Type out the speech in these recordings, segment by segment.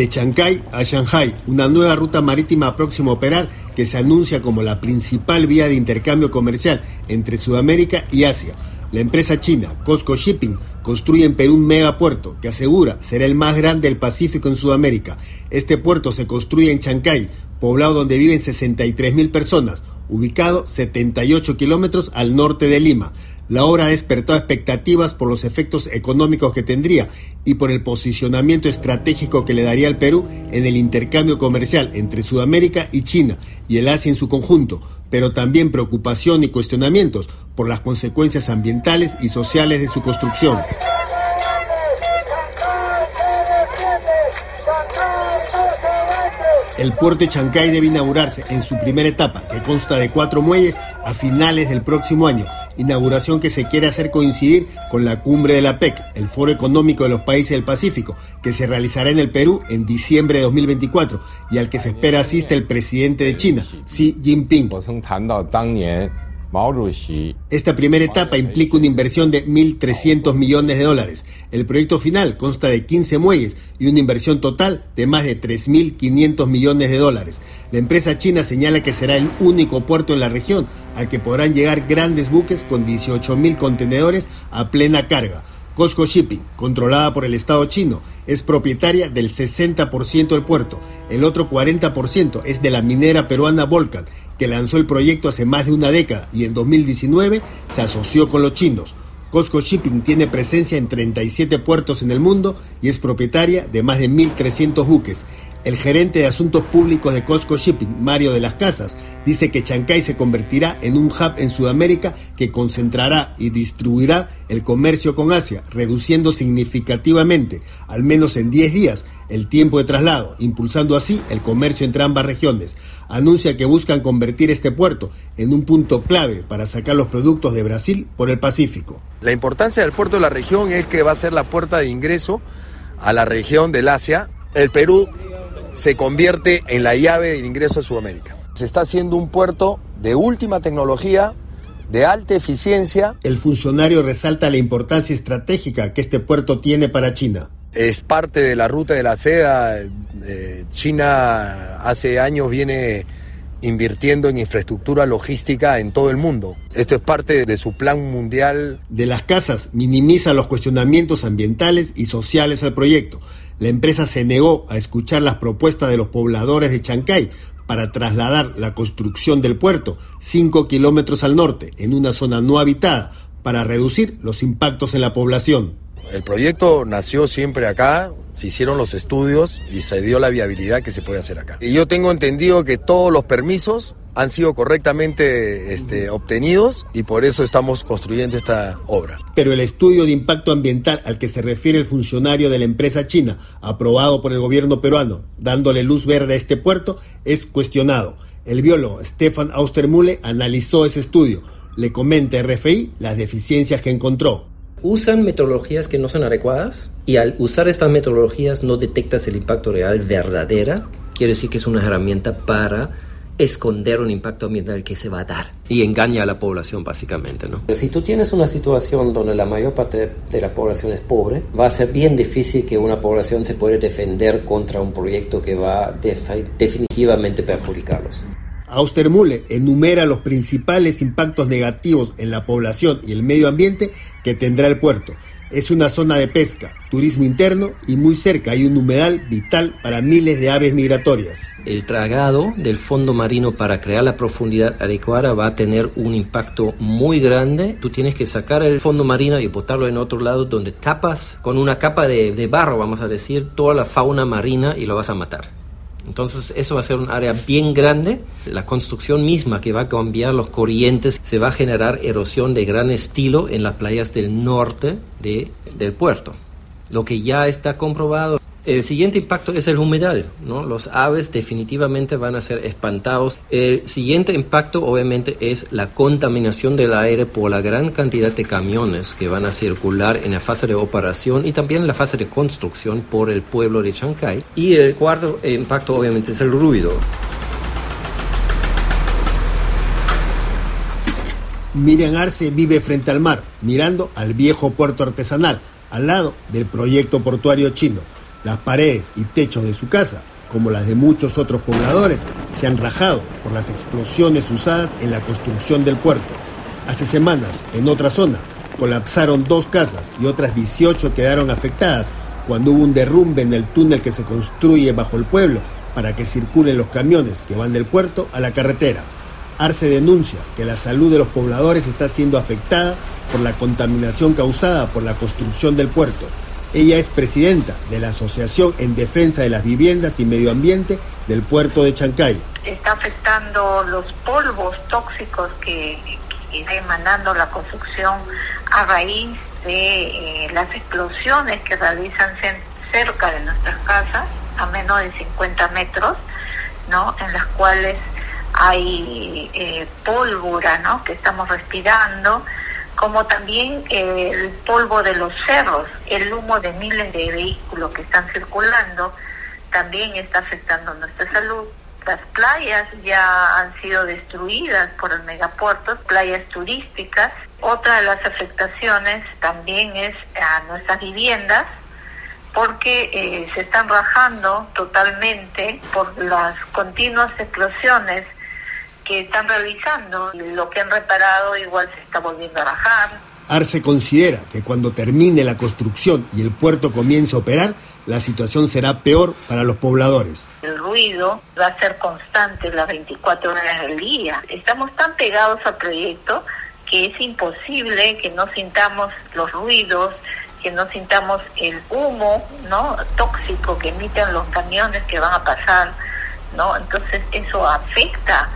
de Chancay a Shanghai, una nueva ruta marítima próxima a operar que se anuncia como la principal vía de intercambio comercial entre Sudamérica y Asia. La empresa china Costco Shipping construye en Perú un megapuerto que asegura será el más grande del Pacífico en Sudamérica. Este puerto se construye en Chancay, poblado donde viven 63 mil personas, ubicado 78 kilómetros al norte de Lima. La obra ha despertado expectativas por los efectos económicos que tendría y por el posicionamiento estratégico que le daría al Perú en el intercambio comercial entre Sudamérica y China y el Asia en su conjunto, pero también preocupación y cuestionamientos por las consecuencias ambientales y sociales de su construcción. El puerto de Chancay debe inaugurarse en su primera etapa, que consta de cuatro muelles, a finales del próximo año, inauguración que se quiere hacer coincidir con la cumbre de la PEC, el Foro Económico de los Países del Pacífico, que se realizará en el Perú en diciembre de 2024 y al que se espera asista el presidente de China, Xi Jinping. Esta primera etapa implica una inversión de 1.300 millones de dólares. El proyecto final consta de 15 muelles y una inversión total de más de 3.500 millones de dólares. La empresa china señala que será el único puerto en la región al que podrán llegar grandes buques con 18.000 contenedores a plena carga. Costco Shipping, controlada por el Estado chino, es propietaria del 60% del puerto. El otro 40% es de la minera peruana Volcan, que lanzó el proyecto hace más de una década y en 2019 se asoció con los chinos. Costco Shipping tiene presencia en 37 puertos en el mundo y es propietaria de más de 1.300 buques. El gerente de asuntos públicos de Costco Shipping, Mario de las Casas, dice que Chancay se convertirá en un hub en Sudamérica que concentrará y distribuirá el comercio con Asia, reduciendo significativamente, al menos en 10 días, el tiempo de traslado, impulsando así el comercio entre ambas regiones. Anuncia que buscan convertir este puerto en un punto clave para sacar los productos de Brasil por el Pacífico. La importancia del puerto de la región es que va a ser la puerta de ingreso a la región del Asia. El Perú se convierte en la llave del ingreso a Sudamérica. Se está haciendo un puerto de última tecnología, de alta eficiencia. El funcionario resalta la importancia estratégica que este puerto tiene para China. Es parte de la ruta de la seda. Eh, China hace años viene invirtiendo en infraestructura logística en todo el mundo. Esto es parte de su plan mundial. De las casas minimiza los cuestionamientos ambientales y sociales al proyecto. La empresa se negó a escuchar las propuestas de los pobladores de Chancay para trasladar la construcción del puerto cinco kilómetros al norte, en una zona no habitada, para reducir los impactos en la población. El proyecto nació siempre acá, se hicieron los estudios y se dio la viabilidad que se puede hacer acá. Y yo tengo entendido que todos los permisos han sido correctamente este, obtenidos y por eso estamos construyendo esta obra. Pero el estudio de impacto ambiental al que se refiere el funcionario de la empresa china, aprobado por el gobierno peruano, dándole luz verde a este puerto, es cuestionado. El biólogo Stefan Austermule analizó ese estudio. Le comenta a RFI las deficiencias que encontró usan metodologías que no son adecuadas y al usar estas metodologías no detectas el impacto real verdadera. Quiere decir que es una herramienta para esconder un impacto ambiental que se va a dar y engaña a la población básicamente, ¿no? Si tú tienes una situación donde la mayor parte de la población es pobre, va a ser bien difícil que una población se pueda defender contra un proyecto que va definitivamente perjudicarlos. Austermule enumera los principales impactos negativos en la población y el medio ambiente que tendrá el puerto. Es una zona de pesca, turismo interno y muy cerca hay un humedal vital para miles de aves migratorias. El tragado del fondo marino para crear la profundidad adecuada va a tener un impacto muy grande. Tú tienes que sacar el fondo marino y botarlo en otro lado donde tapas con una capa de, de barro, vamos a decir, toda la fauna marina y lo vas a matar. Entonces eso va a ser un área bien grande. La construcción misma que va a cambiar los corrientes se va a generar erosión de gran estilo en las playas del norte de, del puerto. Lo que ya está comprobado el siguiente impacto es el humedal, ¿no? Los aves definitivamente van a ser espantados. El siguiente impacto obviamente es la contaminación del aire por la gran cantidad de camiones que van a circular en la fase de operación y también en la fase de construcción por el pueblo de Chancay. Y el cuarto impacto obviamente es el ruido. Miriam Arce vive frente al mar, mirando al viejo puerto artesanal, al lado del proyecto portuario chino Las paredes y techos de su casa, como las de muchos otros pobladores, se han rajado por las explosiones usadas en la construcción del puerto. Hace semanas, en otra zona, colapsaron dos casas y otras 18 quedaron afectadas cuando hubo un derrumbe en el túnel que se construye bajo el pueblo para que circulen los camiones que van del puerto a la carretera. Arce denuncia que la salud de los pobladores está siendo afectada por la contaminación causada por la construcción del puerto. Ella es presidenta de la Asociación en Defensa de las Viviendas y Medio Ambiente del puerto de Chancay. Está afectando los polvos tóxicos que, está emanando la construcción a raíz de eh, las explosiones que realizan cerca de nuestras casas a menos de 50 metros, ¿no? En las cuales hay eh, pólvora, ¿no? Que estamos respirando, como también eh, el polvo de los cerros, el humo de miles de vehículos que están circulando, también está afectando nuestra salud. Las playas ya han sido destruidas por el megapuerto, playas turísticas. Otra de las afectaciones también es a nuestras viviendas, porque eh, se están rajando totalmente por las continuas explosiones que están realizando. Lo que han reparado igual se está volviendo a rajar. Arce considera que cuando termine la construcción y el puerto comience a operar, la situación será peor para los pobladores. El ruido va a ser constante las 24 horas del día. Estamos tan pegados al proyecto que es imposible que no sintamos los ruidos, que no sintamos el humo no tóxico que emiten los camiones que van a pasar no entonces eso afecta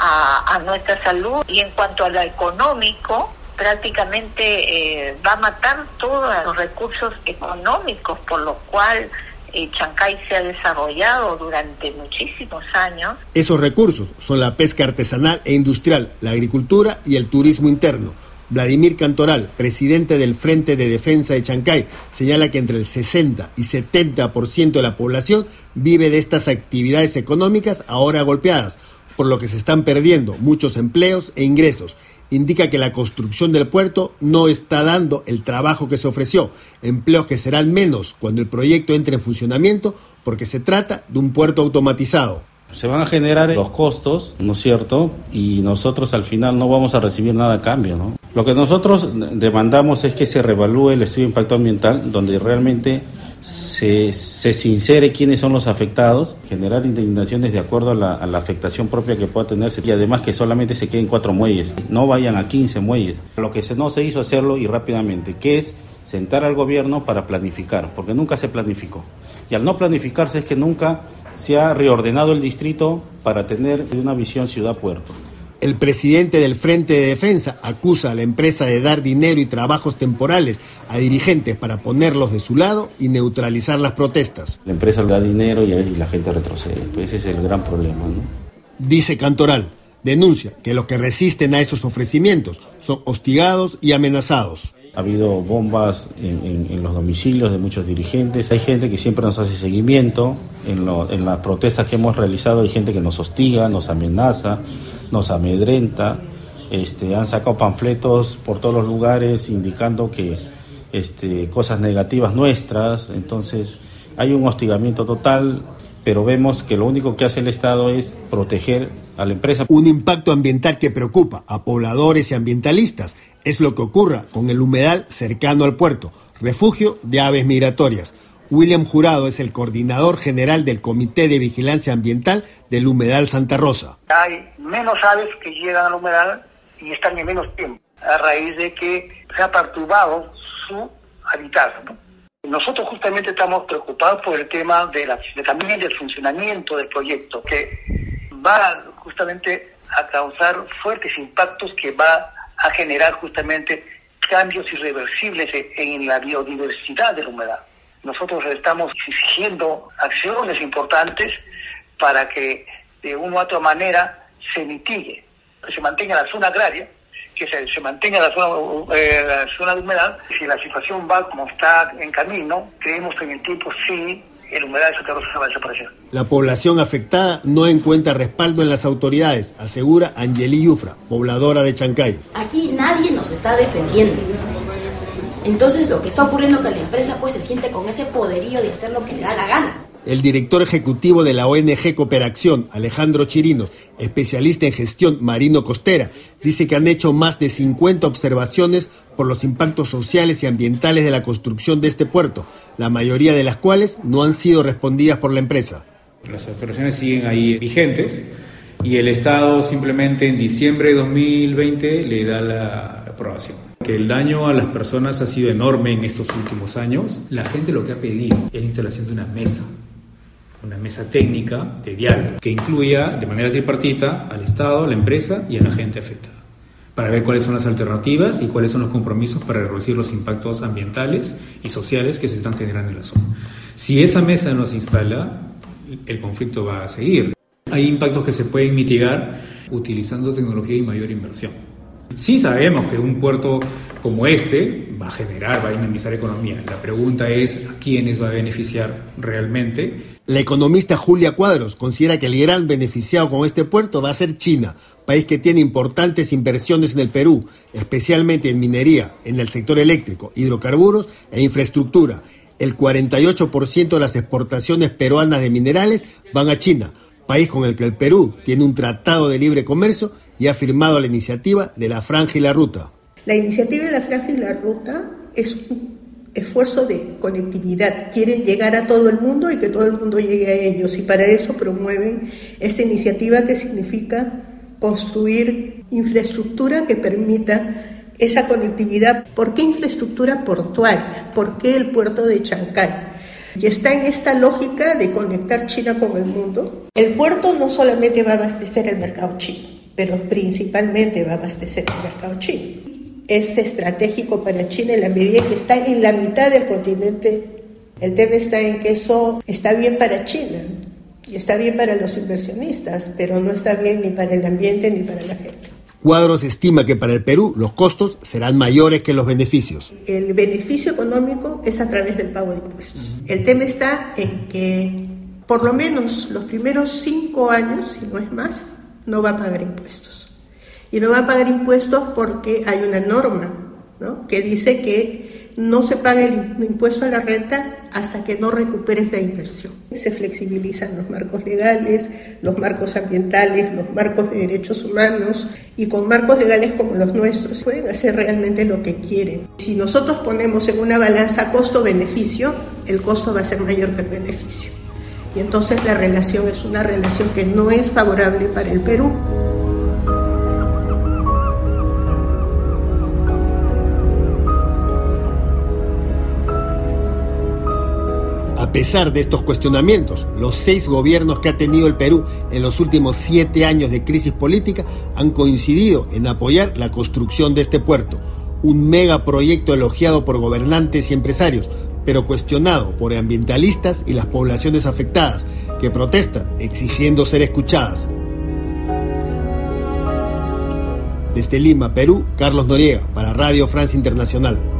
a, nuestra salud y en cuanto a lo económico prácticamente eh, va a matar todos los recursos económicos por lo cual eh, Chancay se ha desarrollado durante muchísimos años. Esos recursos son la pesca artesanal e industrial, la agricultura y el turismo interno Vladimir Cantoral, presidente del Frente de Defensa de Chancay, señala que entre el 60 y 70% de la población vive de estas actividades económicas ahora golpeadas, por lo que se están perdiendo muchos empleos e ingresos. Indica que la construcción del puerto no está dando el trabajo que se ofreció, empleos que serán menos cuando el proyecto entre en funcionamiento porque se trata de un puerto automatizado. Se van a generar los costos, ¿no es cierto? Y nosotros al final no vamos a recibir nada a cambio, ¿no? Lo que nosotros demandamos es que se revalúe el estudio de impacto ambiental, donde realmente se, se sincere quiénes son los afectados, generar indignaciones de acuerdo a la, afectación propia que pueda tenerse y además que solamente se queden cuatro muelles, no vayan a 15 muelles. Lo que se, no se hizo hacerlo y rápidamente, que es sentar al gobierno para planificar, porque nunca se planificó. Y al no planificarse es que nunca se ha reordenado el distrito para tener una visión ciudad-puerto. El presidente del Frente de Defensa acusa a la empresa de dar dinero y trabajos temporales a dirigentes para ponerlos de su lado y neutralizar las protestas. La empresa da dinero y la gente retrocede. Pues ese es el gran problema. ¿no? Dice Cantoral, denuncia que los que resisten a esos ofrecimientos son hostigados y amenazados. Ha habido bombas en, los domicilios de muchos dirigentes. Hay gente que siempre nos hace seguimiento. En, en las protestas que hemos realizado hay gente que nos hostiga, nos amenaza, nos amedrenta. Este, han sacado panfletos por todos los lugares indicando que este, cosas negativas nuestras. Entonces hay un hostigamiento total pero vemos que lo único que hace el Estado es proteger a la empresa. Un impacto ambiental que preocupa a pobladores y ambientalistas es lo que ocurra con el humedal cercano al puerto, refugio de aves migratorias. William Jurado es el coordinador general del Comité de Vigilancia Ambiental del humedal Santa Rosa. Hay menos aves que llegan al humedal y están en menos tiempo, a raíz de que se ha perturbado su hábitat. Nosotros justamente estamos preocupados por el tema de, la, también del funcionamiento del proyecto, que va justamente a causar fuertes impactos que va a generar justamente cambios irreversibles en la biodiversidad de la humedad. Nosotros estamos exigiendo acciones importantes para que de una u otra manera se mitigue, que se mantenga la zona agraria, que se, mantenga la zona, eh, la zona de humedad. Si la situación va como está en camino, creemos que en el tiempo sí el humedad de Santa Rosa va a desaparecer. La población afectada no encuentra respaldo en las autoridades, asegura Angeli Yufra, pobladora de Chancay. Aquí nadie nos está defendiendo. Entonces lo que está ocurriendo es que la empresa pues se siente con ese poderío de hacer lo que le da la gana. El director ejecutivo de la ONG Cooperación, Alejandro Chirinos, especialista en gestión marino costera, dice que han hecho más de 50 observaciones por los impactos sociales y ambientales de la construcción de este puerto, la mayoría de las cuales no han sido respondidas por la empresa. Las observaciones siguen ahí vigentes y el Estado simplemente en diciembre de 2020 le da la aprobación. Que el daño a las personas ha sido enorme en estos últimos años. La gente lo que ha pedido es la instalación de una mesa una mesa técnica de diálogo que incluya de manera tripartita al Estado, a la empresa y a la gente afectada, para ver cuáles son las alternativas y cuáles son los compromisos para reducir los impactos ambientales y sociales que se están generando en la zona. Si esa mesa no se instala, el conflicto va a seguir. Hay impactos que se pueden mitigar utilizando tecnología y mayor inversión. Sí sabemos que un puerto como este va a generar, va a dinamizar economía. La pregunta es a quiénes va a beneficiar realmente. La economista Julia Cuadros considera que el gran beneficiado con este puerto va a ser China, país que tiene importantes inversiones en el Perú, especialmente en minería, en el sector eléctrico, hidrocarburos e infraestructura. El 48% de las exportaciones peruanas de minerales van a China, país con el que el Perú tiene un tratado de libre comercio y ha firmado la iniciativa de la Franja y la Ruta. La iniciativa de la Franja y la Ruta es un esfuerzo de conectividad. Quieren llegar a todo el mundo y que todo el mundo llegue a ellos y para eso promueven esta iniciativa que significa construir infraestructura que permita esa conectividad. ¿Por qué infraestructura portuaria? ¿Por qué el puerto de Chancay? Y está en esta lógica de conectar China con el mundo. El puerto no solamente va a abastecer el mercado chino, pero principalmente va a abastecer el mercado chino. Es estratégico para China en la medida que está en la mitad del continente. El tema está en que eso está bien para China y está bien para los inversionistas, pero no está bien ni para el ambiente ni para la gente. Cuadros estima que para el Perú los costos serán mayores que los beneficios. El beneficio económico es a través del pago de impuestos. El tema está en que por lo menos los primeros cinco años, si no es más, no va a pagar impuestos. Y no va a pagar impuestos porque hay una norma ¿no? que dice que no se paga el impuesto a la renta hasta que no recuperes la inversión. Se flexibilizan los marcos legales, los marcos ambientales, los marcos de derechos humanos y con marcos legales como los nuestros pueden hacer realmente lo que quieren. Si nosotros ponemos en una balanza costo-beneficio, el costo va a ser mayor que el beneficio. Y entonces la relación es una relación que no es favorable para el Perú. A pesar de estos cuestionamientos, los seis gobiernos que ha tenido el Perú en los últimos siete años de crisis política han coincidido en apoyar la construcción de este puerto, un megaproyecto elogiado por gobernantes y empresarios, pero cuestionado por ambientalistas y las poblaciones afectadas, que protestan exigiendo ser escuchadas. Desde Lima, Perú, Carlos Noriega, para Radio France Internacional.